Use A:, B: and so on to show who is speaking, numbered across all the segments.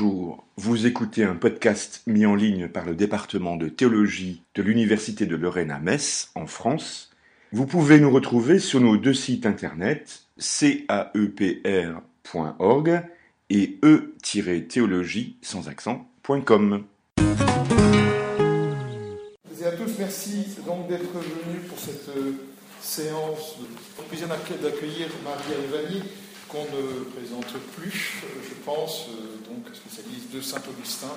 A: Vous écoutez un podcast mis en ligne par le département de théologie de l'Université de Lorraine à Metz, en France. Vous pouvez nous retrouver sur nos deux sites internet caepr.org et e-théologie sans accent.com.
B: À tous, merci donc d'être venus pour cette euh, séance. Plaisir d'accueillir Marie Alvani, qu'on ne présente plus, je pense, euh, donc spécialiste de Saint-Augustin,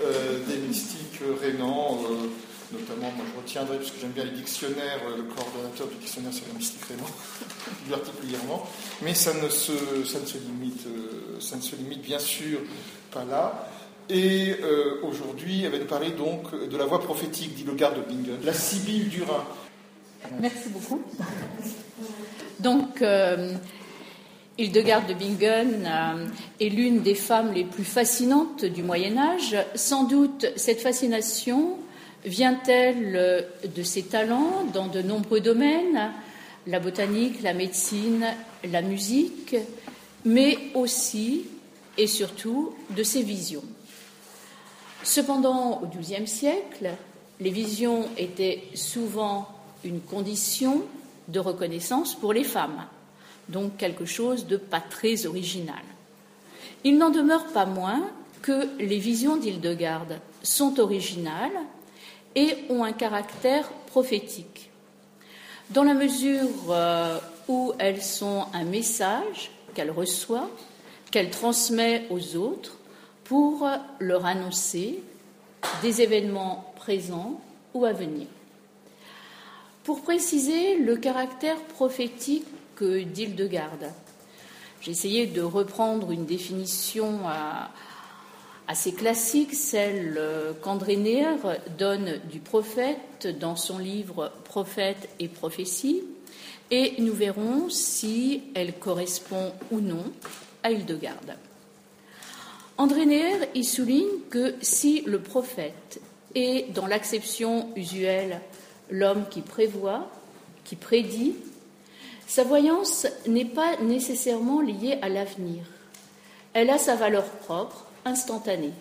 B: euh, des mystiques rénants, notamment, moi je retiendrai, parce que j'aime bien les dictionnaires, le coordonnateur du dictionnaire sur les mystiques rénants, plus particulièrement, mais ça ne se, ça ne se, limite, ça ne se limite bien sûr pas là. Et euh, aujourd'hui, elle va nous parler donc de la voix prophétique d'Hildegard de Bingen, la Sibylle du Rhin.
C: Merci beaucoup. Donc, euh, Hildegard de Bingen euh, est l'une des femmes les plus fascinantes du Moyen Âge. Sans doute, cette fascination vient-elle de ses talents dans de nombreux domaines, la botanique, la médecine, la musique, mais aussi et surtout de ses visions. Cependant, au XIIe siècle, les visions étaient souvent une condition de reconnaissance pour les femmes, donc quelque chose de pas très original. Il n'en demeure pas moins que les visions d'Hildegarde sont originales et ont un caractère prophétique, dans la mesure euh, où elles sont un message qu'elle reçoit, qu'elle transmet aux autres, pour leur annoncer des événements présents ou à venir. Pour préciser le caractère prophétique d'Hildegarde, j'ai essayé de reprendre une définition assez classique, celle qu'André Neher donne du prophète dans son livre Prophète et prophétie, et nous verrons si elle correspond ou non à Hildegarde. André Neher y souligne que si le prophète est, dans l'acception usuelle, l'homme qui prévoit, qui prédit, sa voyance n'est pas nécessairement liée à l'avenir. Elle a sa valeur propre, instantanée.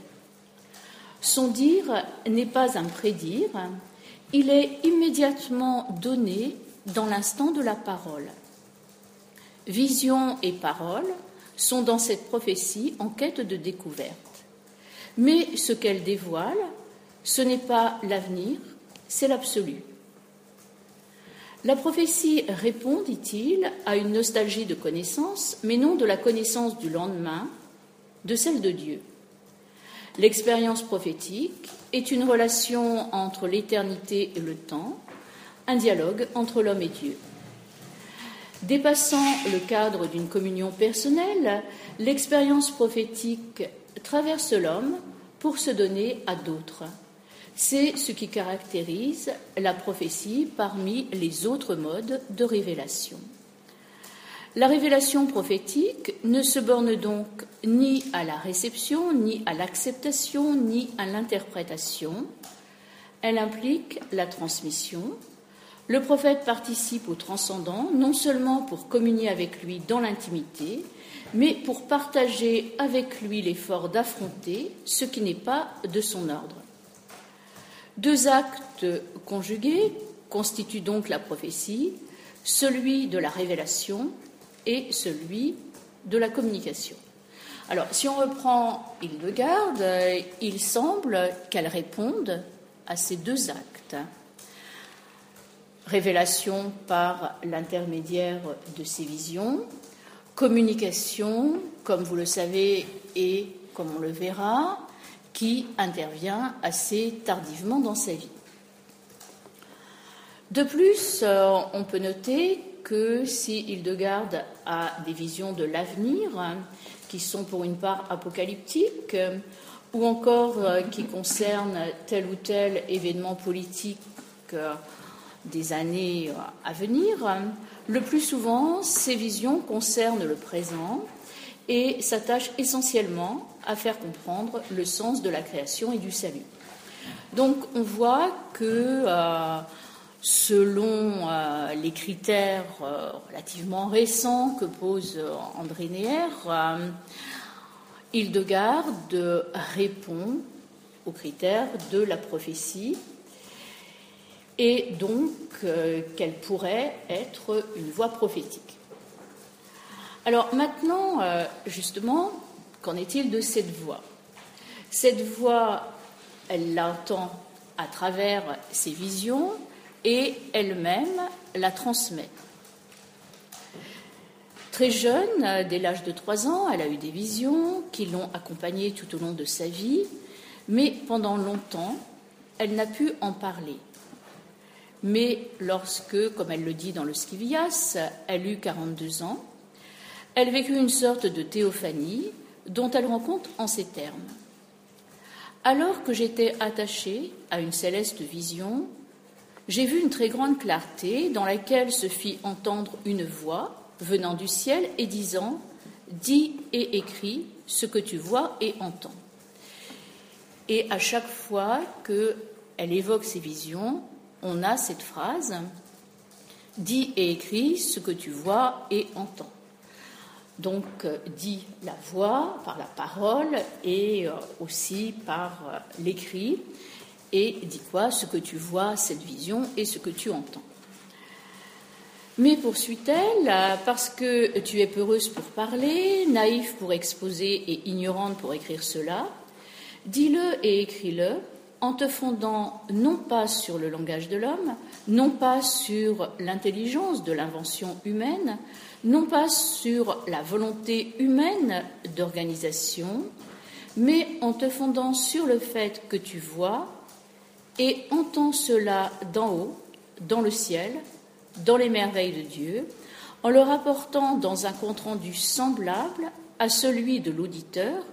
C: Son dire n'est pas un prédire, il est immédiatement donné dans l'instant de la parole. Vision et parole sont dans cette prophétie en quête de découverte. Mais ce qu'elle dévoile, ce n'est pas l'avenir, c'est l'absolu. La prophétie répond, dit-il, à une nostalgie de connaissance, mais non de la connaissance du lendemain, de celle de Dieu. L'expérience prophétique est une relation entre l'éternité et le temps, un dialogue entre l'homme et Dieu. Dépassant le cadre d'une communion personnelle, l'expérience prophétique traverse l'homme pour se donner à d'autres. C'est ce qui caractérise la prophétie parmi les autres modes de révélation. La révélation prophétique ne se borne donc ni à la réception, ni à l'acceptation, ni à l'interprétation. Elle implique la transmission, le prophète participe au transcendant, non seulement pour communier avec lui dans l'intimité, mais pour partager avec lui l'effort d'affronter ce qui n'est pas de son ordre. Deux actes conjugués constituent donc la prophétie, celui de la révélation et celui de la communication. Alors, si on reprend Hildegarde, il semble qu'elle réponde à ces deux actes révélation par l'intermédiaire de ses visions, communication, comme vous le savez et comme on le verra, qui intervient assez tardivement dans sa vie. De plus, euh, on peut noter que si Hildegarde a des visions de l'avenir, qui sont pour une part apocalyptiques, ou encore euh, qui concernent tel ou tel événement politique euh, des années à venir, le plus souvent, ces visions concernent le présent et s'attachent essentiellement à faire comprendre le sens de la création et du salut. Donc on voit que euh, selon euh, les critères euh, relativement récents que pose André Neher, Hildegarde répond aux critères de la prophétie et donc qu'elle pourrait être une voix prophétique. Alors maintenant, justement, qu'en est-il de cette voix? Cette voix, elle l'entend à travers ses visions et elle-même la transmet. Très jeune, dès l'âge de trois ans, elle a eu des visions qui l'ont accompagnée tout au long de sa vie, mais pendant longtemps, elle n'a pu en parler. Mais lorsque, comme elle le dit dans le Scivias, elle eut 42 ans, elle vécut une sorte de théophanie dont elle rend compte en ces termes. Alors que j'étais attachée à une céleste vision, j'ai vu une très grande clarté dans laquelle se fit entendre une voix venant du ciel et disant Dis et écris ce que tu vois et entends. Et à chaque fois qu'elle évoque ces visions, on a cette phrase Dis et écris ce que tu vois et entends. Donc, euh, dit la voix par la parole et euh, aussi par euh, l'écrit. Et dit quoi? Ce que tu vois, cette vision et ce que tu entends. Mais poursuit-elle, parce que tu es peureuse pour parler, naïve pour exposer et ignorante pour écrire cela, dis-le et écris-le en te fondant non pas sur le langage de l'homme, non pas sur l'intelligence de l'invention humaine, non pas sur la volonté humaine d'organisation, mais en te fondant sur le fait que tu vois et entends cela d'en haut, dans le ciel, dans les merveilles de Dieu, en le rapportant dans un compte-rendu semblable à celui de l'auditeur,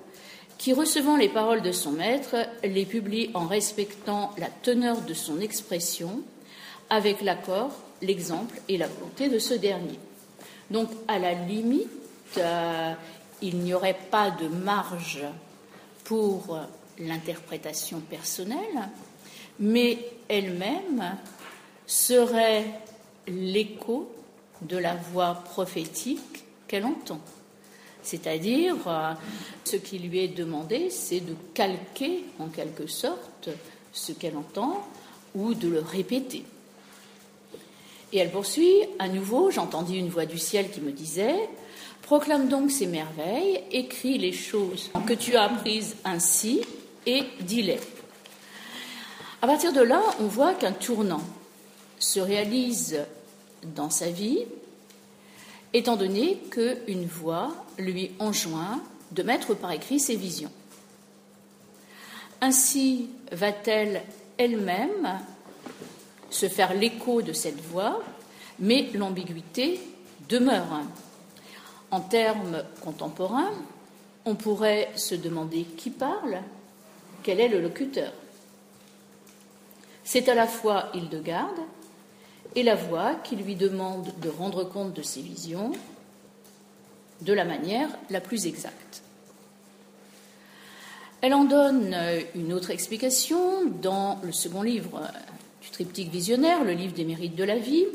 C: qui, recevant les paroles de son maître, les publie en respectant la teneur de son expression, avec l'accord, l'exemple et la volonté de ce dernier. Donc, à la limite, euh, il n'y aurait pas de marge pour l'interprétation personnelle, mais elle-même serait l'écho de la voix prophétique qu'elle entend. C'est-à-dire, euh, ce qui lui est demandé, c'est de calquer en quelque sorte ce qu'elle entend ou de le répéter. Et elle poursuit, à nouveau, j'entendis une voix du ciel qui me disait, proclame donc ces merveilles, écris les choses que tu as apprises ainsi et dis-les. À partir de là, on voit qu'un tournant se réalise dans sa vie, étant donné qu'une voix lui enjoint de mettre par écrit ses visions. Ainsi va-t-elle elle-même se faire l'écho de cette voix, mais l'ambiguïté demeure. En termes contemporains, on pourrait se demander qui parle, quel est le locuteur. C'est à la fois Hildegarde et la voix qui lui demande de rendre compte de ses visions de la manière la plus exacte. Elle en donne une autre explication dans le second livre du triptyque visionnaire, le livre des mérites de la vie,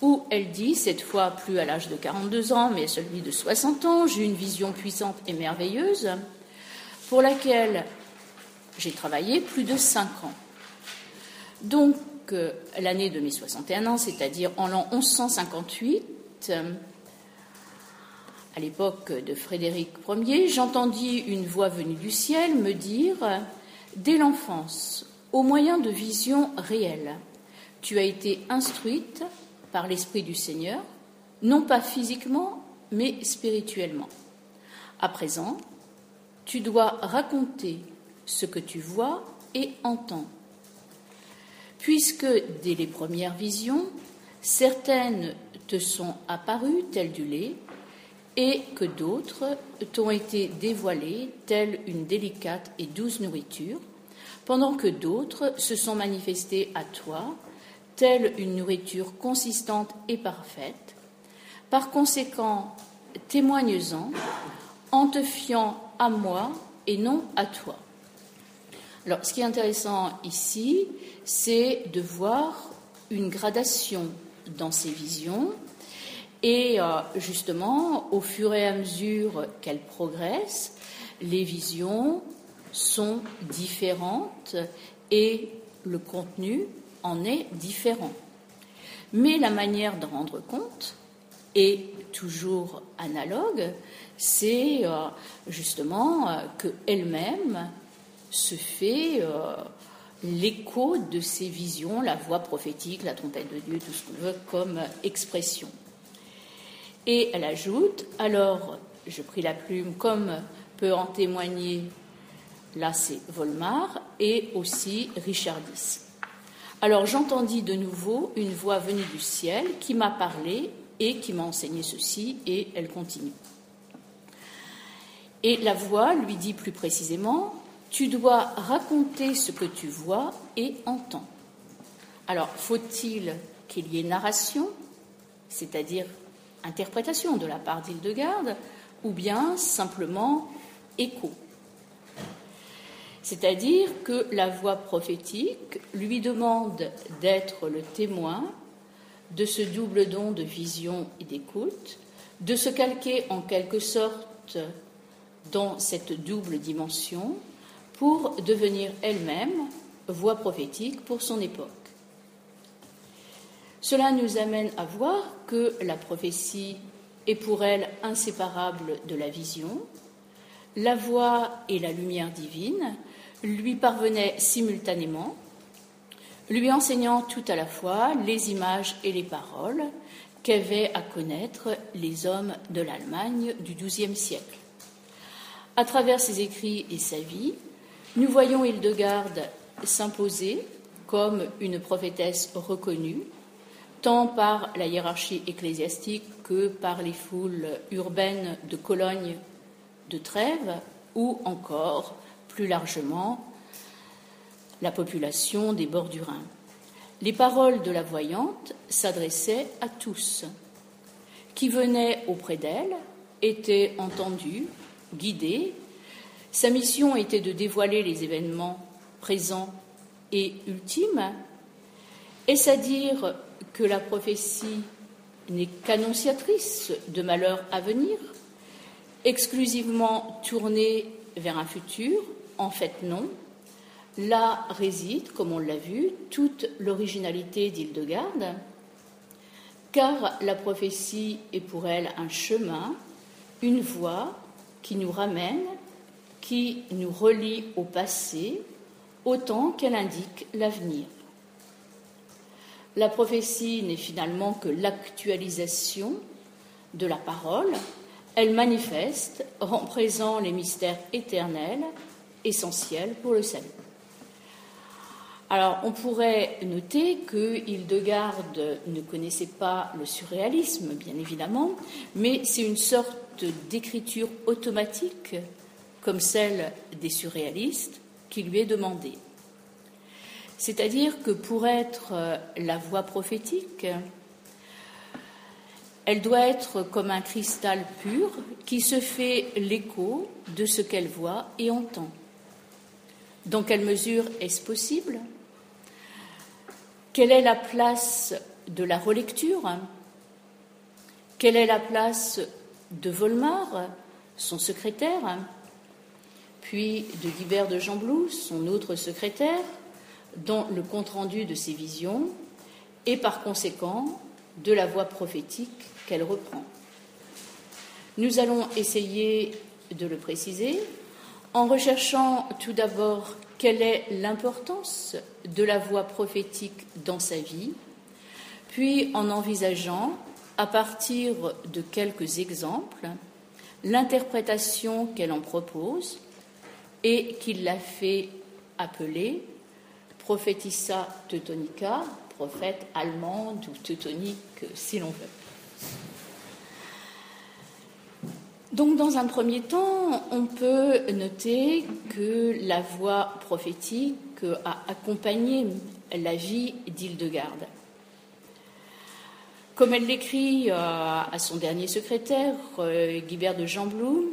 C: où elle dit, cette fois plus à l'âge de 42 ans, mais à celui de 60 ans, j'ai une vision puissante et merveilleuse, pour laquelle j'ai travaillé plus de 5 ans. Donc, l'année de mes 61 ans, c'est-à-dire en l'an 1158, à l'époque de Frédéric Ier, j'entendis une voix venue du ciel me dire Dès l'enfance, au moyen de visions réelles, tu as été instruite par l'Esprit du Seigneur, non pas physiquement, mais spirituellement. À présent, tu dois raconter ce que tu vois et entends puisque dès les premières visions, certaines te sont apparues telles du lait, et que d'autres t'ont été dévoilées telle une délicate et douce nourriture, pendant que d'autres se sont manifestées à toi telle une nourriture consistante et parfaite. Par conséquent, témoigne-en en te fiant à moi et non à toi. Alors, ce qui est intéressant ici, c'est de voir une gradation dans ces visions. Et euh, justement, au fur et à mesure qu'elles progressent, les visions sont différentes et le contenu en est différent. Mais la manière de rendre compte est toujours analogue, c'est euh, justement euh, qu'elle-même se fait euh, l'écho de ces visions, la voix prophétique, la trompette de Dieu, tout ce qu'on veut comme expression. Et elle ajoute, alors je pris la plume comme peut en témoigner, là c'est Volmar, et aussi Richardis. Alors j'entendis de nouveau une voix venue du ciel qui m'a parlé et qui m'a enseigné ceci, et elle continue. Et la voix lui dit plus précisément, tu dois raconter ce que tu vois et entends. Alors, faut-il qu'il y ait narration, c'est-à-dire interprétation de la part d'Hildegarde, ou bien simplement écho? C'est-à-dire que la voix prophétique lui demande d'être le témoin de ce double don de vision et d'écoute, de se calquer en quelque sorte dans cette double dimension pour devenir elle-même voix prophétique pour son époque. Cela nous amène à voir que la prophétie est pour elle inséparable de la vision. La voix et la lumière divine lui parvenaient simultanément, lui enseignant tout à la fois les images et les paroles qu'avaient à connaître les hommes de l'Allemagne du XIIe siècle. À travers ses écrits et sa vie, nous voyons Hildegarde s'imposer comme une prophétesse reconnue, tant par la hiérarchie ecclésiastique que par les foules urbaines de Cologne, de Trèves, ou encore, plus largement, la population des bords du Rhin. Les paroles de la voyante s'adressaient à tous. Qui venaient auprès d'elle étaient entendus guidée. Sa mission était de dévoiler les événements présents et ultimes. Est-ce à dire que la prophétie n'est qu'annonciatrice de malheurs à venir, exclusivement tournée vers un futur En fait, non. Là réside, comme on l'a vu, toute l'originalité d'Hildegarde, car la prophétie est pour elle un chemin, une voie qui nous ramène, qui nous relie au passé, autant qu'elle indique l'avenir. La prophétie n'est finalement que l'actualisation de la parole. Elle manifeste, rend présent les mystères éternels, essentiels pour le salut. Alors, on pourrait noter que Hildegarde ne connaissait pas le surréalisme, bien évidemment, mais c'est une sorte d'écriture automatique, comme celle des surréalistes, qui lui est demandée. C'est-à-dire que pour être euh, la voix prophétique, elle doit être comme un cristal pur qui se fait l'écho de ce qu'elle voit et entend. Dans quelle mesure est-ce possible? Quelle est la place de la relecture? Quelle est la place de Volmar, son secrétaire, puis de Guibert de Jamblou, son autre secrétaire, dans le compte-rendu de ses visions, et par conséquent de la voix prophétique qu'elle reprend. Nous allons essayer de le préciser en recherchant tout d'abord quelle est l'importance de la voix prophétique dans sa vie, puis en envisageant à partir de quelques exemples, l'interprétation qu'elle en propose et qu'il l'a fait appeler prophétissa teutonica, prophète allemande ou teutonique si l'on veut. Donc, dans un premier temps, on peut noter que la voix prophétique a accompagné la vie d'Hildegarde. Comme elle l'écrit euh, à son dernier secrétaire, euh, Guibert de Jean-Blum,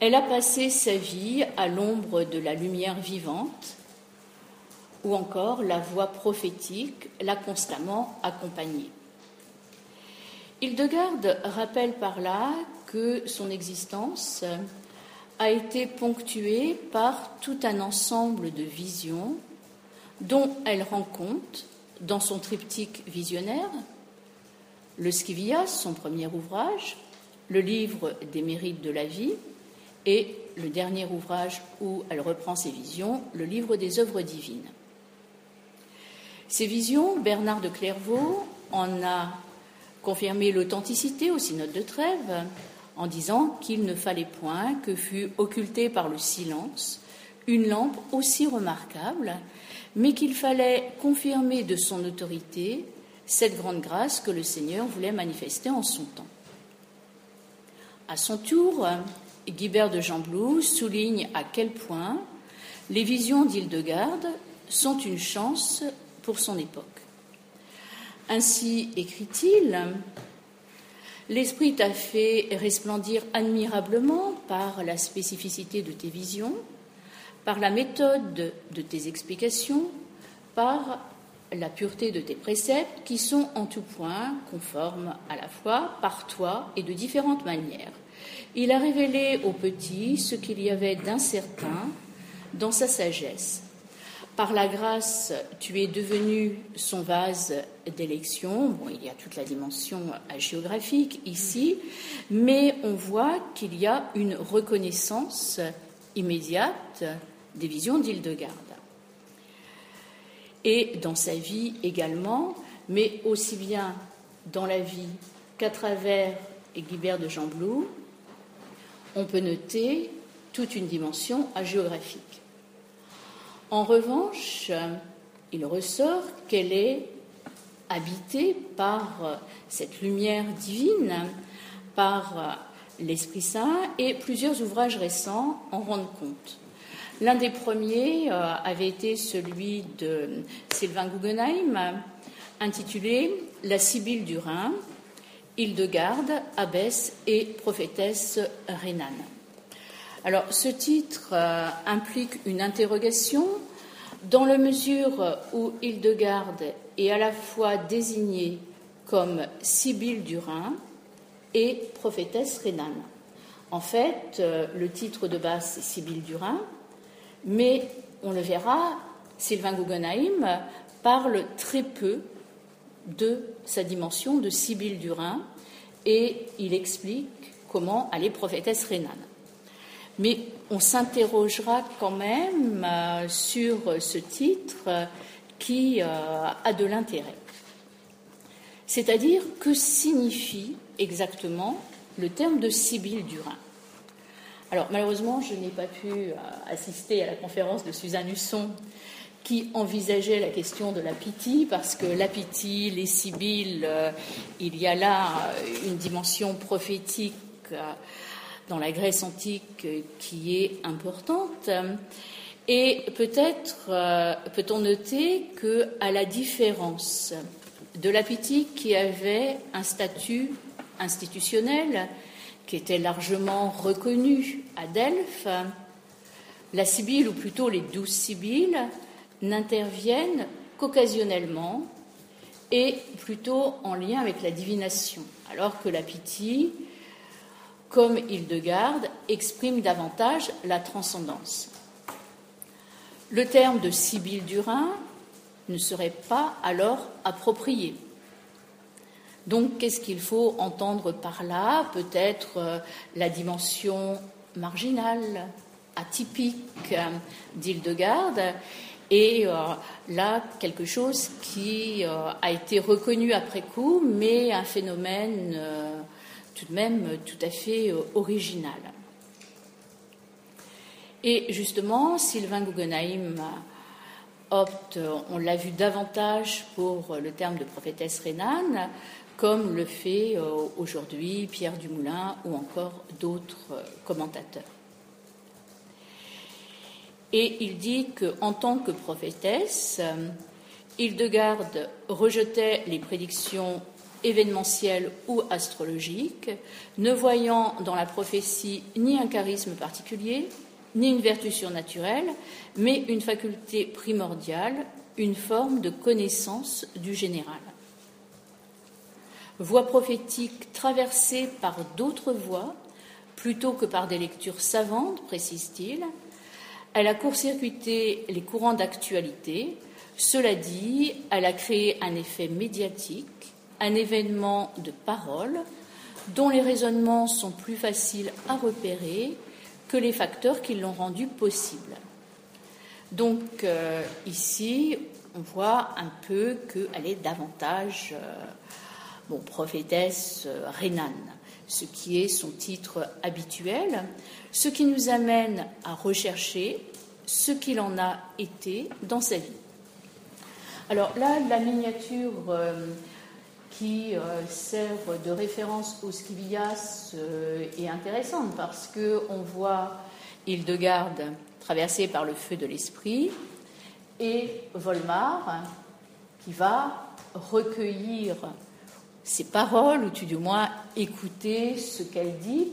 C: elle a passé sa vie à l'ombre de la lumière vivante, ou encore la voix prophétique l'a constamment accompagnée. Hildegarde rappelle par là que son existence a été ponctuée par tout un ensemble de visions dont elle rend compte dans son triptyque visionnaire, le Scivias, son premier ouvrage, le livre des mérites de la vie, et le dernier ouvrage où elle reprend ses visions, le livre des œuvres divines. Ces visions, Bernard de Clairvaux en a confirmé l'authenticité au synode de Trèves en disant qu'il ne fallait point que fût occultée par le silence une lampe aussi remarquable, mais qu'il fallait confirmer de son autorité cette grande grâce que le Seigneur voulait manifester en son temps. À son tour, Guibert de Jamblou souligne à quel point les visions d'Hildegarde sont une chance pour son époque. Ainsi écrit-il L'Esprit t'a fait resplendir admirablement par la spécificité de tes visions, par la méthode de tes explications, par la pureté de tes préceptes qui sont en tout point conformes à la fois par toi et de différentes manières. Il a révélé aux petits ce qu'il y avait d'incertain dans sa sagesse. Par la grâce, tu es devenu son vase d'élection. Bon, il y a toute la dimension géographique ici, mais on voit qu'il y a une reconnaissance immédiate des visions d'Île-de-Garde. Et dans sa vie également, mais aussi bien dans la vie qu'à travers Guibert de Jamblou, on peut noter toute une dimension géographique. En revanche, il ressort qu'elle est habitée par cette lumière divine, par l'Esprit Saint, et plusieurs ouvrages récents en rendent compte. L'un des premiers euh, avait été celui de Sylvain Guggenheim, intitulé La Sibylle du Rhin, Hildegarde, abbesse et prophétesse rhénane. Alors, ce titre euh, implique une interrogation dans la mesure où Hildegarde est à la fois désignée comme Sibylle du Rhin et prophétesse rhénane. En fait, euh, le titre de base, c'est Sibylle du Rhin, mais on le verra, Sylvain Guggenheim parle très peu de sa dimension de Sibylle du Rhin et il explique comment elle est prophétesse rhénane. Mais on s'interrogera quand même euh, sur ce titre qui euh, a de l'intérêt. C'est-à-dire, que signifie exactement le terme de Sibylle du Rhin Alors, malheureusement, je n'ai pas pu euh, assister à la conférence de Suzanne Husson qui envisageait la question de la pitié, parce que la pitié, les Sibylles, il y a là une dimension prophétique dans la Grèce antique qui est importante. Et peut-être euh, peut-on noter que, à la différence de la pitié qui avait un statut institutionnel qui était largement reconnu à Delphes, la Sibylle, ou plutôt les douze Sibylles, n'interviennent qu'occasionnellement et plutôt en lien avec la divination, alors que la comme Hildegarde, exprime davantage la transcendance. Le terme de Sibylle du Rhin ne serait pas alors approprié. Donc, qu'est-ce qu'il faut entendre par là? Peut-être euh, la dimension marginale, atypique euh, d'Hildegarde, et euh, là, quelque chose qui a été reconnu après coup, mais un phénomène tout de même tout à fait euh, original. Et justement, Sylvain Guggenheim opte, on l'a vu davantage pour le terme de prophétesse rhénane, comme le fait euh, aujourd'hui Pierre Dumoulin ou encore d'autres euh, commentateurs. Et il dit qu'en tant que prophétesse, Hildegarde rejetait les prédictions événementiel ou astrologique, ne voyant dans la prophétie ni un charisme particulier, ni une vertu surnaturelle, mais une faculté primordiale, une forme de connaissance du général. Voix prophétique traversée par d'autres voix plutôt que par des lectures savantes, précise-t-il. Elle a court-circuité les courants d'actualité. Cela dit, elle a créé un effet médiatique, un événement de parole dont les raisonnements sont plus faciles à repérer que les facteurs qui l'ont rendu possible. Donc euh, ici, on voit un peu qu'elle est davantage euh, bon, prophétesse euh, ce qui est son titre habituel, ce qui nous amène à rechercher ce qu'il en a été dans sa vie. Alors là, la miniature qui sert de référence au Scivillas est intéressante parce qu'on voit Hildegarde traversée par le feu de l'esprit, et Volmar qui va recueillir ses paroles, ou tout du moins écouter ce qu'elle dit.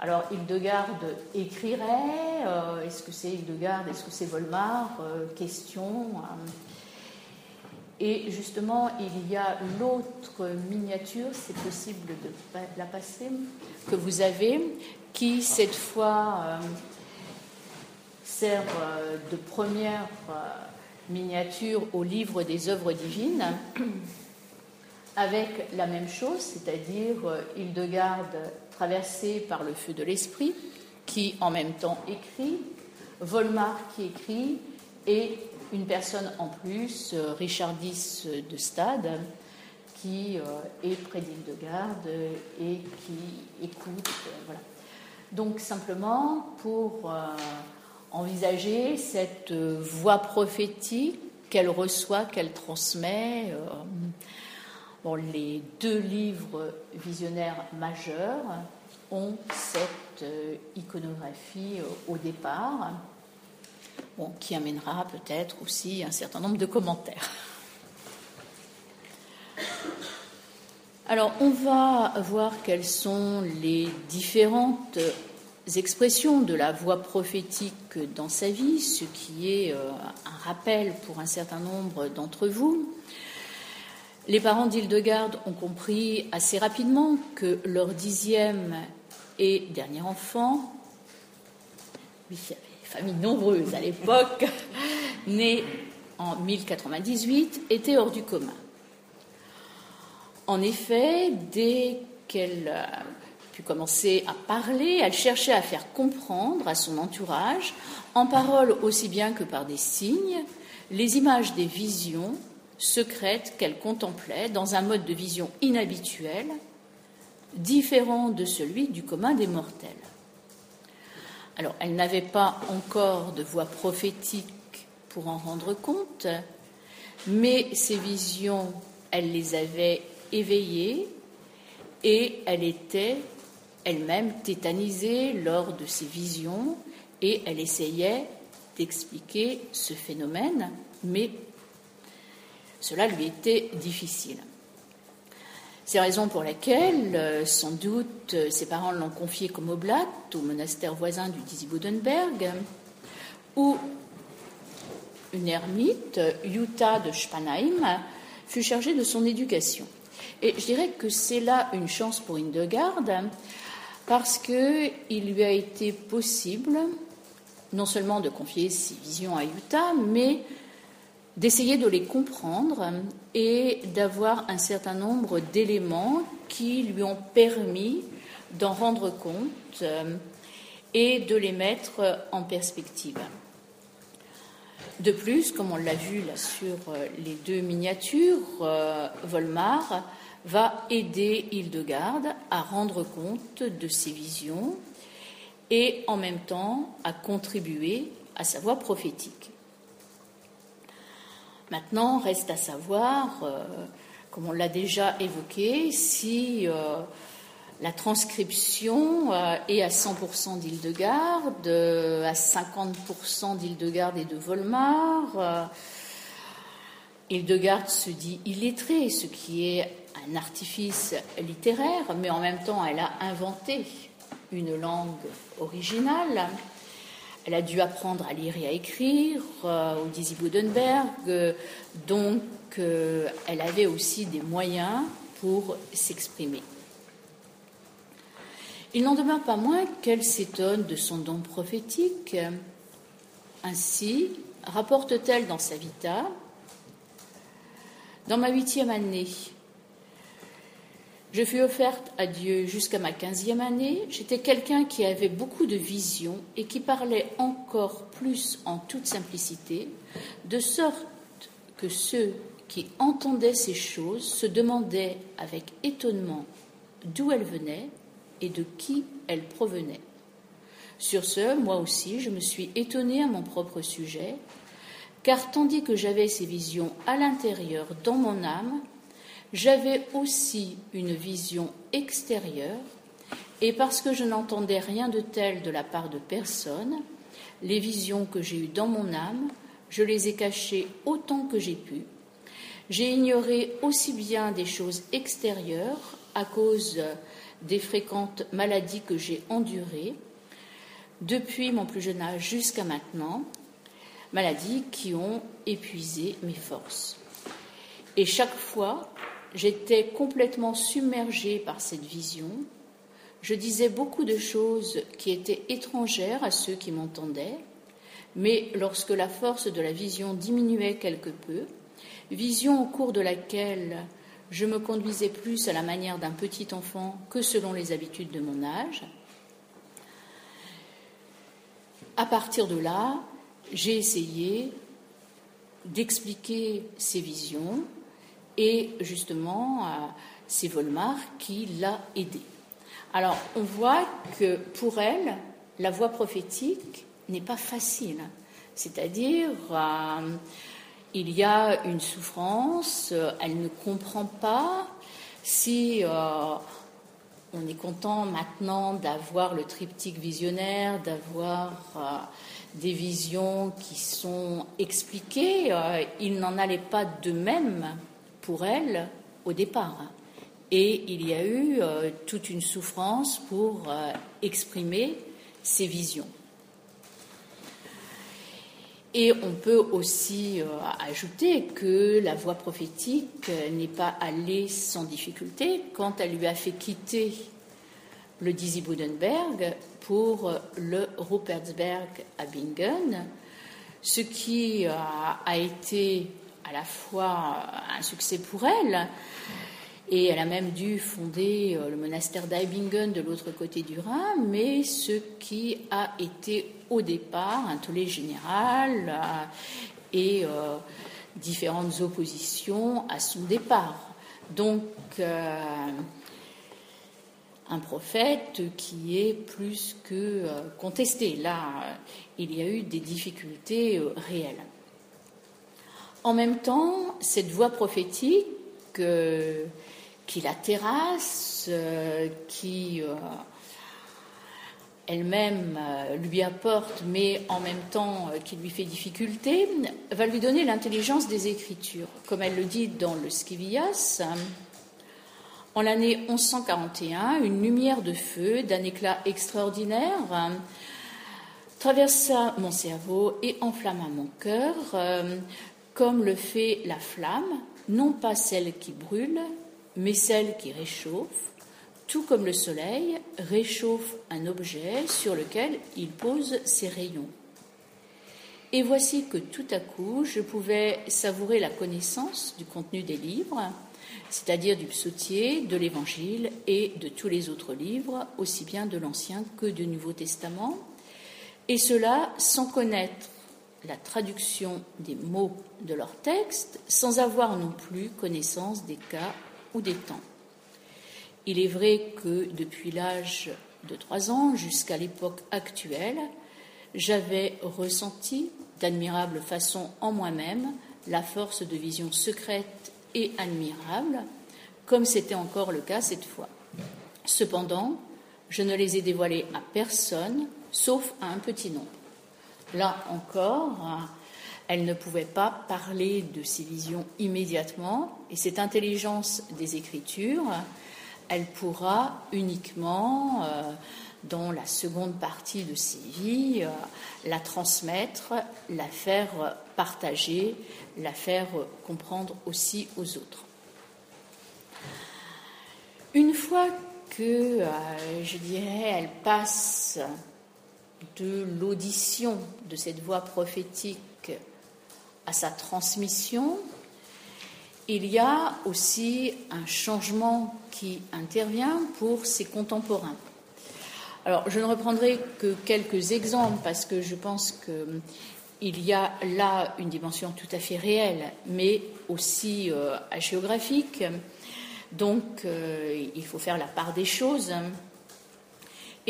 C: Alors Hildegarde écrirait, euh, est-ce que c'est Hildegarde, est-ce que c'est Volmar euh, Question. Euh. et justement, il y a l'autre miniature, c'est possible de la passer, que vous avez, qui cette fois sert euh, de première euh, miniature au livre des œuvres divines, avec la même chose, c'est-à-dire euh, Hildegarde traversée par le feu de l'esprit, qui en même temps écrit, Volmar qui écrit, et une personne en plus, Richardis de Stade, qui est près d'Hildegarde et qui écoute. Voilà. Donc simplement pour envisager cette euh, voix prophétique qu'elle reçoit, qu'elle transmet. Euh, les deux livres visionnaires majeurs ont cette euh, iconographie au départ, qui amènera peut-être aussi un certain nombre de commentaires. Alors, on va voir quelles sont les différentes expressions de la voix prophétique dans sa vie, ce qui est euh, un rappel pour un certain nombre d'entre vous. Les parents d'Hildegarde ont compris assez rapidement que leur dixième et dernier enfant, familles nombreuses à l'époque, né en 1098, était hors du commun. En effet, dès qu'elle commencer à parler, elle cherchait à faire comprendre à son entourage, en parole aussi bien que par des signes, les images des visions secrètes qu'elle contemplait dans un mode de vision inhabituel, différent de celui du commun des mortels. Alors, elle n'avait pas encore de voix prophétique pour en rendre compte, mais ces visions, elle les avait éveillées et elle était elle-même tétanisée lors de ses visions et elle essayait d'expliquer ce phénomène, mais cela lui était difficile. C'est la raison pour laquelle, euh, sans doute, ses parents l'ont confié comme oblate au monastère voisin du Disibodenberg, où une ermite, Jutta de Spanheim, fut chargée de son éducation. Et je dirais que c'est là une chance pour Hildegard, parce qu'il lui a été possible non seulement de confier ses visions à Utah, mais d'essayer de les comprendre et d'avoir un certain nombre d'éléments qui lui ont permis d'en rendre compte euh, et de les mettre en perspective. De plus, comme on l'a vu là sur euh, les deux miniatures, euh, Volmar va aider Hildegarde à rendre compte de ses visions et en même temps à contribuer à sa voix prophétique. Maintenant, reste à savoir, euh, comme on l'a déjà évoqué, si euh, la transcription euh, est à 100% d'Hildegarde, à 50% d'Hildegarde et de Volmar. Hildegarde se dit illettrée, ce qui est un artifice littéraire, mais en même temps, elle a inventé une langue originale. Elle a dû apprendre à lire et à écrire euh, au Dizzy Budenberg, donc euh, elle avait aussi des moyens pour s'exprimer. Il n'en demeure pas moins qu'elle s'étonne de son don prophétique. Ainsi, rapporte-t-elle dans sa vita, dans ma huitième année, je fus offerte à Dieu jusqu'à ma quinzième année. J'étais quelqu'un qui avait beaucoup de visions et qui parlait encore plus en toute simplicité, de sorte que ceux qui entendaient ces choses se demandaient avec étonnement d'où elles venaient et de qui elles provenaient. Sur ce, moi aussi, je me suis étonnée à mon propre sujet, car tandis que j'avais ces visions à l'intérieur dans mon âme, j'avais aussi une vision extérieure, et parce que je n'entendais rien de tel de la part de personne, les visions que j'ai eues dans mon âme, je les ai cachées autant que j'ai pu. J'ai ignoré aussi bien des choses extérieures à cause des fréquentes maladies que j'ai endurées depuis mon plus jeune âge jusqu'à maintenant, maladies qui ont épuisé mes forces. Et chaque fois, j'étais complètement submergée par cette vision. Je disais beaucoup de choses qui étaient étrangères à ceux qui m'entendaient, mais lorsque la force de la vision diminuait quelque peu, vision au cours de laquelle je me conduisais plus à la manière d'un petit enfant que selon les habitudes de mon âge, à partir de là, j'ai essayé d'expliquer ces visions et justement c'est Volmar qui l'a aidé. Alors on voit que pour elle, la voix prophétique n'est pas facile. C'est-à-dire, euh, il y a une souffrance, elle ne comprend pas si euh, on est content maintenant d'avoir le triptyque visionnaire, d'avoir euh, des visions qui sont expliquées. il n'en allait pas de même pour elle au départ. Et il y a eu euh, toute une souffrance pour euh, exprimer ses visions. Et on peut aussi euh, ajouter que la voix prophétique n'est pas allée sans difficulté quand elle lui a fait quitter le Dizzy Budenberg pour le Rupertsberg à Bingen, ce qui a été à la fois un succès pour elle, et elle a même dû fonder euh, le monastère d'Eibingen de l'autre côté du Rhin, mais ce qui a été au départ un tollé général euh, et euh, différentes oppositions à son départ. Donc, un prophète qui est plus que contesté. Là, il y a eu des difficultés réelles. En même temps, cette voix prophétique euh, qui la terrasse, euh, qui euh, elle-même lui apporte, mais en même temps qui lui fait difficulté, va lui donner l'intelligence des Écritures. Comme elle le dit dans le Scivias, en l'année 1141, une lumière de feu d'un éclat extraordinaire traversa mon cerveau et enflamma mon cœur comme le fait la flamme, non pas celle qui brûle, mais celle qui réchauffe, tout comme le soleil réchauffe un objet sur lequel il pose ses rayons. Et voici que tout à coup, je pouvais savourer la connaissance du contenu des livres, c'est-à-dire du psautier, de l'Évangile et de tous les autres livres, aussi bien de l'Ancien que du Nouveau Testament, et cela sans connaître la traduction des mots de leur texte sans avoir non plus connaissance des cas ou des temps. Il est vrai que depuis l'âge de trois ans jusqu'à l'époque actuelle, j'avais ressenti d'admirable façon en moi-même la force de vision secrète et admirable, comme c'était encore le cas cette fois. Cependant, je ne les ai dévoilées à personne, sauf à un petit nombre. Là encore, elle ne pouvait pas parler de ses visions immédiatement, et cette intelligence des Écritures, elle pourra uniquement, euh, dans la seconde partie de ses vies, euh, la transmettre, la faire partager, la faire comprendre aussi aux autres. Une fois que, je dirais, elle passe de l'audition de cette voix prophétique à sa transmission, il y a aussi un changement qui intervient pour ses contemporains. Alors, je ne reprendrai que quelques exemples parce que je pense qu'il y a là une dimension tout à fait réelle, mais aussi euh. Donc, euh, il faut faire la part des choses.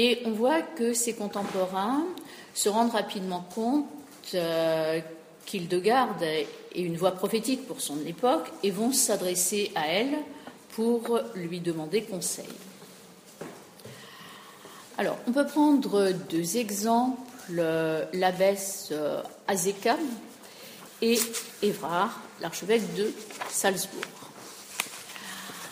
C: Et on voit que ses contemporains se rendent rapidement compte euh, qu'Hildegarde est une voix prophétique pour son époque et vont s'adresser à elle pour lui demander conseil. Alors, on peut prendre deux exemples, l'abbesse euh, Azeka et Évrard, l'archevêque de Salzbourg.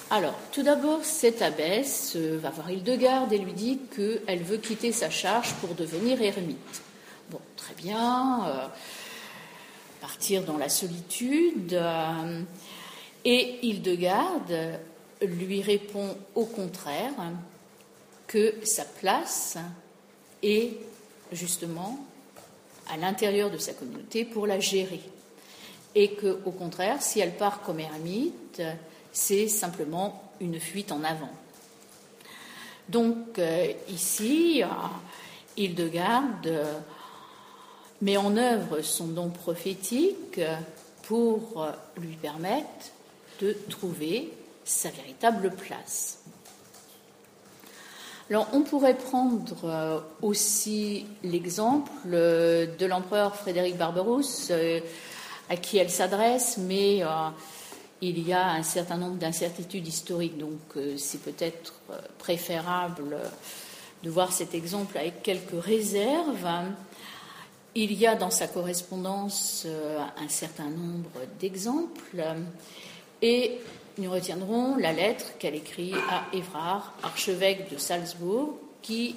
C: Alors, tout d'abord, cette abbesse euh, va voir Hildegarde et lui dit qu'elle veut quitter sa charge pour devenir ermite. Bon, très bien, euh, partir dans la solitude. Euh, et Hildegarde lui répond au contraire que sa place est justement à l'intérieur de sa communauté pour la gérer. Et que, au contraire, si elle part comme ermite, c'est simplement une fuite en avant. Donc euh, ici, euh, Hildegarde euh, met en œuvre son don prophétique pour lui permettre de trouver sa véritable place. Alors, on pourrait prendre aussi l'exemple de l'empereur Frédéric Barberousse, à qui elle s'adresse, mais il y a un certain nombre d'incertitudes historiques, donc euh, c'est peut-être euh, préférable de voir cet exemple avec quelques réserves. Il y a dans sa correspondance euh, un certain nombre d'exemples et nous retiendrons la lettre qu'elle écrit à Évrard, archevêque de Salzbourg, qui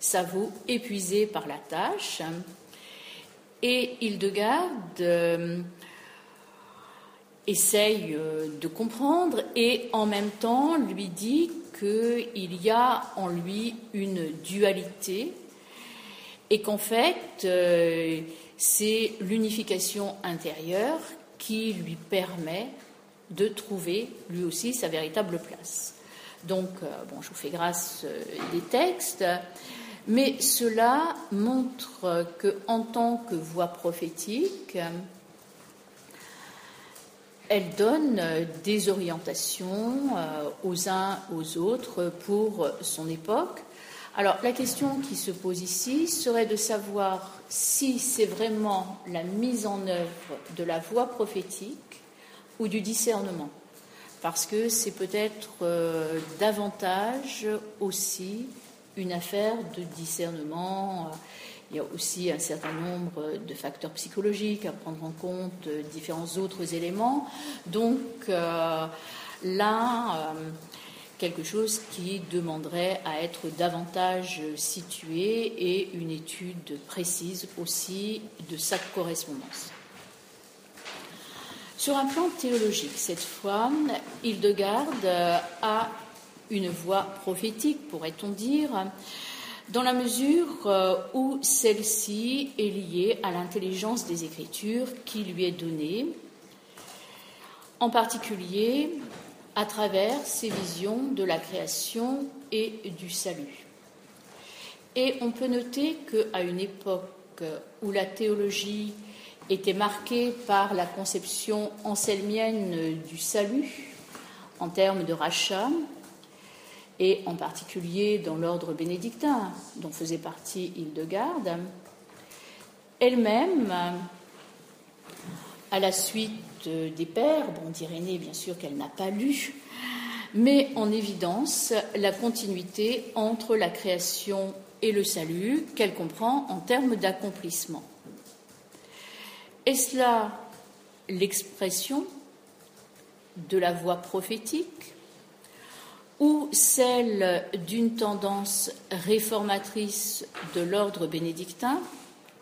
C: s'avoue épuisé par la tâche. Et Hildegarde essaye euh, de comprendre et en même temps lui dit qu'il y a en lui une dualité et qu'en fait euh, c'est l'unification intérieure qui lui permet de trouver lui aussi sa véritable place. Donc, euh, bon, je vous fais grâce des textes, mais cela montre que, en tant que voix prophétique, elle donne euh, des orientations euh, aux uns aux autres pour son époque. Alors la question qui se pose ici serait de savoir si c'est vraiment la mise en œuvre de la voix prophétique ou du discernement, parce que c'est peut-être euh, davantage aussi une affaire de discernement il y a aussi un certain nombre de facteurs psychologiques à prendre en compte, différents autres éléments. Donc euh, là, euh, quelque chose qui demanderait à être davantage situé et une étude précise aussi de sa correspondance. Sur un plan théologique, cette fois, Hildegarde a une voix prophétique, pourrait-on dire, dans la mesure euh, où celle-ci est liée à l'intelligence des Écritures qui lui est donnée, en particulier à travers ses visions de la création et du salut. Et on peut noter qu'à une époque où la théologie était marquée par la conception anselmienne du salut en termes de rachat, et en particulier dans l'ordre bénédictin dont faisait partie Hildegarde, elle-même, à la suite des pères, bon, d'Irénée bien sûr qu'elle n'a pas lu, met en évidence la continuité entre la création et le salut qu'elle comprend en termes d'accomplissement. Est-ce là l'expression de la voix prophétique ou celle d'une tendance réformatrice de l'ordre bénédictin,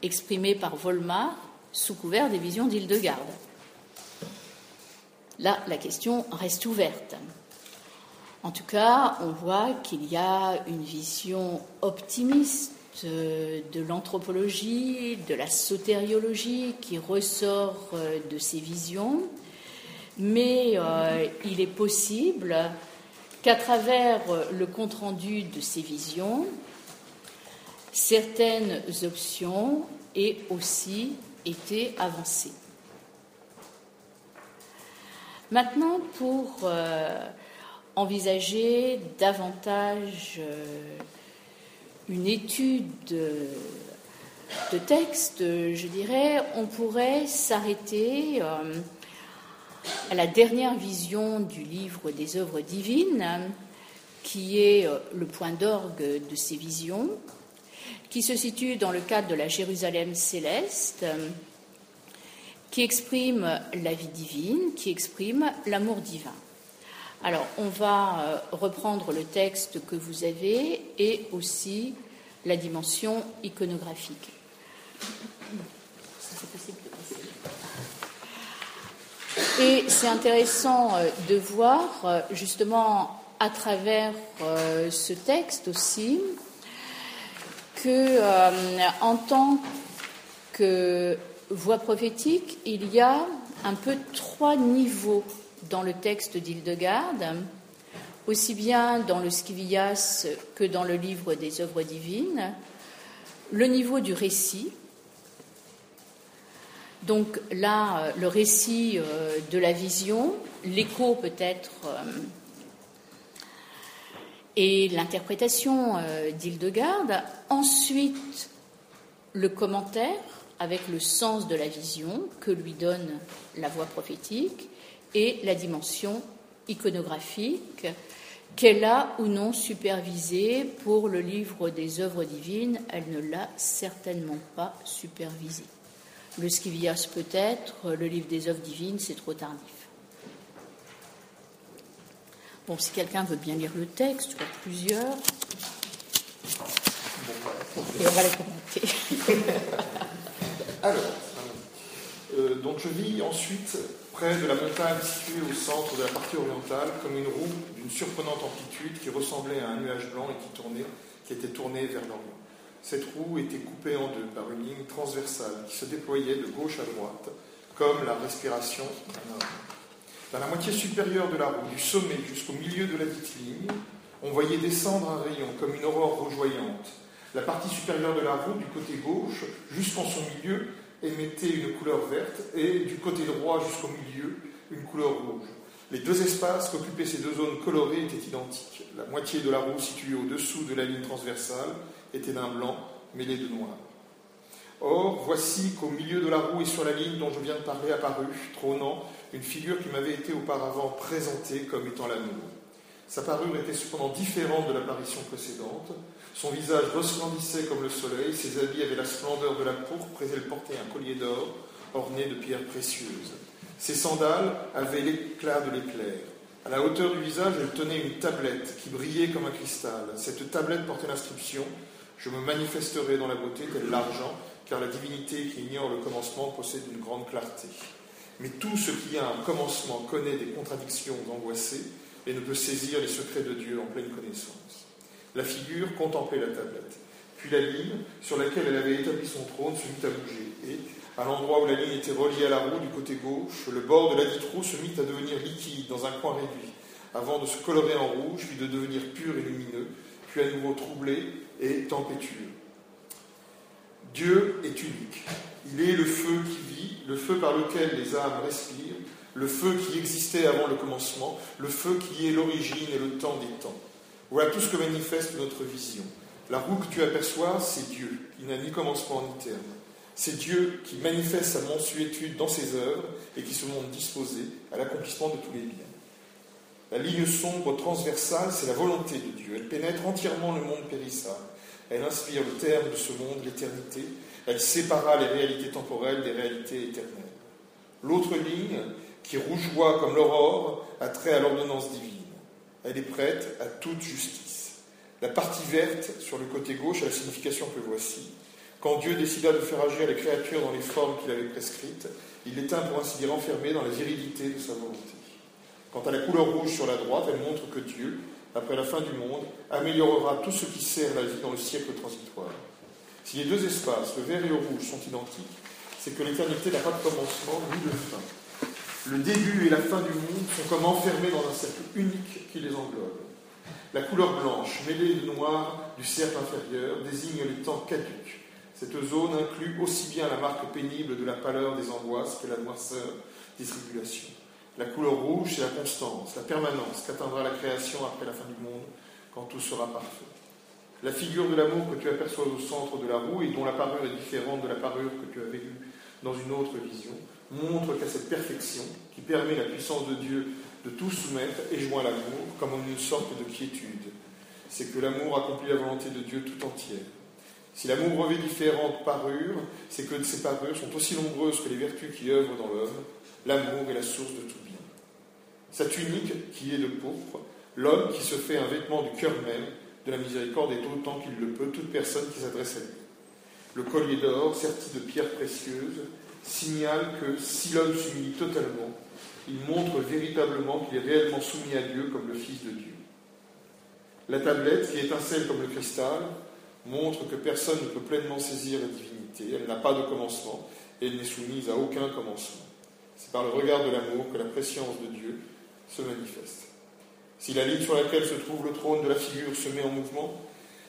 C: exprimée par Volmar sous couvert des visions d'Hildegarde. Là, la question reste ouverte. En tout cas, on voit qu'il y a une vision optimiste de l'anthropologie, de la sotériologie qui ressort de ces visions, mais euh, il est possible qu'à travers le compte-rendu de ces visions, certaines options aient aussi été avancées. Maintenant, pour euh, envisager davantage une étude de, texte, je dirais, on pourrait s'arrêter euh, à la dernière vision du livre des œuvres divines, qui est euh, le point d'orgue de ces visions, qui se situe dans le cadre de la Jérusalem céleste, qui exprime la vie divine, qui exprime l'amour divin. Alors, on va euh, reprendre le texte que vous avez et aussi la dimension iconographique. Et c'est intéressant euh, de voir euh, justement à travers ce texte aussi que en tant que voix prophétique, il y a un peu trois niveaux dans le texte d'Hildegarde, aussi bien dans le Scivias que dans le livre des œuvres divines, le niveau du récit. Donc là, le récit euh, de la vision, l'écho peut-être euh, et l'interprétation euh, d'Hildegarde. Ensuite, le commentaire avec le sens de la vision que lui donne la voix prophétique et la dimension iconographique qu'elle a ou non supervisée pour le livre des œuvres divines, elle ne l'a certainement pas supervisée. Le Scivias peut-être, le livre des œuvres divines, c'est trop tardif. Bon, si quelqu'un veut bien lire le texte, vois plusieurs. Et on va les commenter.
B: Alors, euh, donc je vis ensuite près de la montagne située au centre de la partie orientale, comme une roue d'une surprenante amplitude qui ressemblait à un nuage blanc et qui tournait, qui était tournée vers l'Orient. Cette roue était coupée en deux par une ligne transversale qui se déployait de gauche à droite, comme la respiration d'un homme. Dans la moitié supérieure de la roue, du sommet jusqu'au milieu de la dite ligne, on voyait descendre un rayon comme une aurore rougeoyante. La partie supérieure de la roue, du côté gauche, jusqu'en son milieu, émettait une couleur verte et du côté droit jusqu'au milieu, une couleur rouge. Les deux espaces qu'occupaient ces deux zones colorées étaient identiques. La moitié de la roue située au-dessous de la ligne transversale était d'un blanc mêlé de noir. Or, voici qu'au milieu de la roue et sur la ligne dont je viens de parler apparut, trônant, une figure qui m'avait été auparavant présentée comme étant la nôtre. Sa parure était cependant différente de l'apparition précédente. Son visage resplendissait comme le soleil, ses habits avaient la splendeur de la pourpre et elle portait un collier d'or orné de pierres précieuses. Ses sandales avaient l'éclat de l'éclair. À la hauteur du visage, elle tenait une tablette qui brillait comme un cristal. Cette tablette portait l'inscription Je me manifesterai dans la beauté tel l'argent, car la divinité qui ignore le commencement possède une grande clarté. Mais tout ce qui a un commencement connaît des contradictions angoissées et ne peut saisir les secrets de Dieu en pleine connaissance. La figure contemplait la tablette. Puis la ligne sur laquelle elle avait établi son trône se mit à bouger, et, à l'endroit où la ligne était reliée à la roue du côté gauche, le bord de la roue se mit à devenir liquide dans un coin réduit, avant de se colorer en rouge, puis de devenir pur et lumineux, puis à nouveau troublé et tempétueux. Dieu est unique. Il est le feu qui vit, le feu par lequel les âmes respirent, le feu qui existait avant le commencement, le feu qui est l'origine et le temps des temps. Voilà tout ce que manifeste notre vision. La roue que tu aperçois, c'est Dieu, qui n'a ni commencement ni terme. C'est Dieu qui manifeste sa mensuétude dans ses œuvres et qui se montre disposé à l'accomplissement de tous les biens. La ligne sombre transversale, c'est la volonté de Dieu. Elle pénètre entièrement le monde périssable. Elle inspire le terme de ce monde, l'éternité. Elle sépara les réalités temporelles des réalités éternelles. L'autre ligne, qui rougeoie comme l'aurore, a trait à l'ordonnance divine. Elle est prête à toute justice. La partie verte, sur le côté gauche, a la signification que voici. Quand Dieu décida de faire agir les créatures dans les formes qu'il avait prescrites, il les tint pour ainsi dire enfermées dans la virilité de sa volonté. Quant à la couleur rouge sur la droite, elle montre que Dieu, après la fin du monde, améliorera tout ce qui sert la vie dans le siècle transitoire. Si les deux espaces, le vert et le rouge, sont identiques, c'est que l'éternité n'a pas de commencement ni de fin. Le début et la fin du monde sont comme enfermés dans un cercle unique qui les englobe. La couleur blanche, mêlée de noir du cercle inférieur, désigne les temps caducs. Cette zone inclut aussi bien la marque pénible de la pâleur des angoisses que la noirceur des tribulations. La couleur rouge, c'est la constance, la permanence qu'atteindra la création après la fin du monde, quand tout sera parfait. La figure de l'amour que tu aperçois au centre de la roue et dont la parure est différente de la parure que tu avais vue dans une autre vision, montre qu'à cette perfection, qui permet la puissance de Dieu de tout soumettre, et joint l'amour comme en une sorte de quiétude. C'est que l'amour accomplit la volonté de Dieu tout entière. Si l'amour revêt différentes parures, c'est que ces parures sont aussi nombreuses que les vertus qui œuvrent dans l'homme. L'amour est la source de tout bien. Sa tunique, qui est de pourpre, l'homme qui se fait un vêtement du cœur même, de la miséricorde est autant qu'il le peut toute personne qui s'adresse à lui. Le collier d'or, serti de pierres précieuses, signale que si l'homme s'humilie totalement, il montre véritablement qu'il est réellement soumis à Dieu comme le Fils de Dieu. La tablette, qui étincelle comme le cristal, montre que personne ne peut pleinement saisir la divinité. Elle n'a pas de commencement et elle n'est soumise à aucun commencement. C'est par le regard de l'amour que la préscience de Dieu se manifeste. Si la ligne sur laquelle se trouve le trône de la figure se met en mouvement,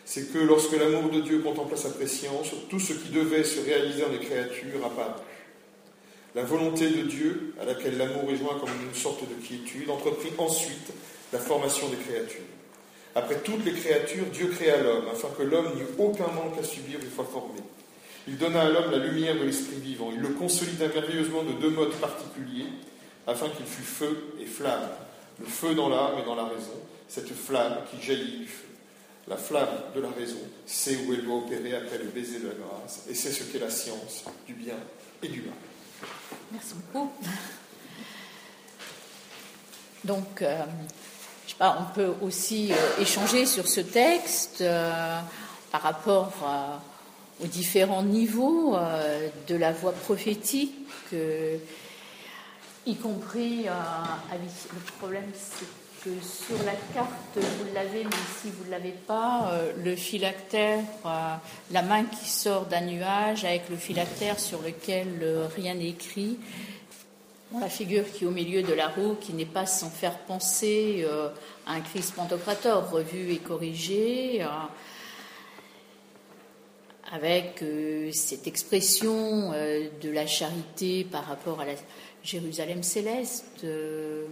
B: c'est que lorsque l'amour de Dieu contempla sa préscience, tout ce qui devait se réaliser en des créatures apparut. La volonté de Dieu, à laquelle l'amour est joint comme une sorte de quiétude, entreprit ensuite la formation des créatures. Après toutes les créatures, Dieu créa l'homme, afin que l'homme n'eût aucun manque à subir une fois formé. Il donna à l'homme la lumière de l'esprit vivant. Il le consolida merveilleusement de deux modes particuliers, afin qu'il fût feu et flamme. Le feu dans l'âme et dans la raison, cette flamme qui jaillit du feu. La flamme de la raison sait où elle doit opérer après le baiser de la grâce, et c'est ce qu'est la science du bien et du mal.
C: Merci beaucoup. Donc, euh, on peut aussi euh, échanger sur ce texte euh, par rapport aux différents niveaux de la voix prophétique, y compris le problème, c'est que sur la carte, vous l'avez, mais si vous ne l'avez pas, le phylactère, la main qui sort d'un nuage avec le phylactère sur lequel rien n'est écrit la figure qui est au milieu de la roue, qui n'est pas sans faire penser euh, à un Christ pantocrator revu et corrigé, euh, avec euh, cette expression de la charité par rapport à la Jérusalem céleste. il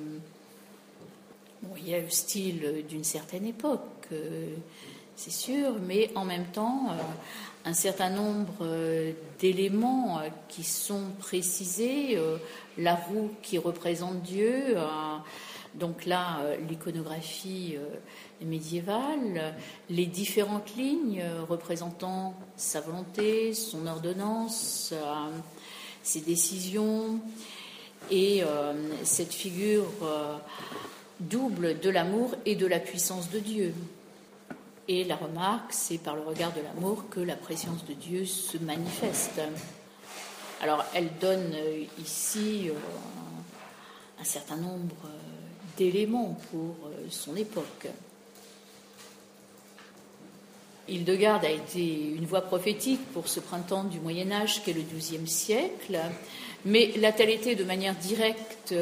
C: y a le style d'une certaine époque, c'est sûr, mais en même temps, un certain nombre d'éléments qui sont précisés la roue qui représente Dieu. Euh, donc là, euh, l'iconographie euh, médiévale, les différentes lignes représentant sa volonté, son ordonnance, ses décisions, et cette figure double de l'amour et de la puissance de Dieu. Et la remarque, c'est par le regard de l'amour que la présence de Dieu se manifeste. Alors, elle donne euh, ici euh, un certain nombre euh, d'éléments pour son époque. Hildegarde a été une voix prophétique pour ce printemps du Moyen Âge qu'est le XIIe siècle, mais l'a-t-elle été de manière directe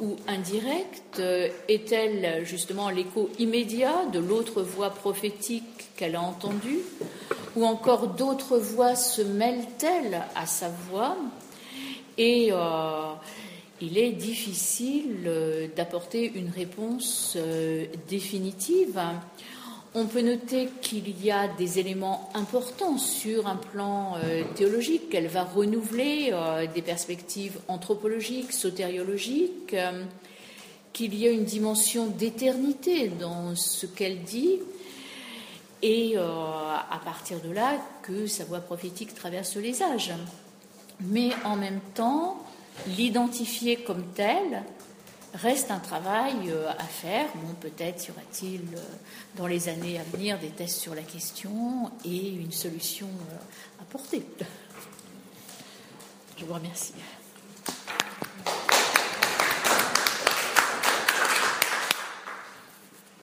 C: ou indirecte? Est-elle justement l'écho immédiat de l'autre voix prophétique qu'elle a entendue? Ou encore d'autres voix se mêlent-elles à sa voix et euh, il est difficile euh, d'apporter une réponse euh, définitive. On peut noter qu'il y a des éléments importants sur un plan théologique, qu'elle va renouveler des perspectives anthropologiques, sotériologiques, qu'il y a une dimension d'éternité dans ce qu'elle dit, et euh, à partir de là que sa voix prophétique traverse les âges. Mais en même temps, l'identifier comme tel reste un travail euh, à faire. Bon, peut-être y aura-t-il euh, dans les années à venir des tests sur la question et une solution apportée. Je vous remercie.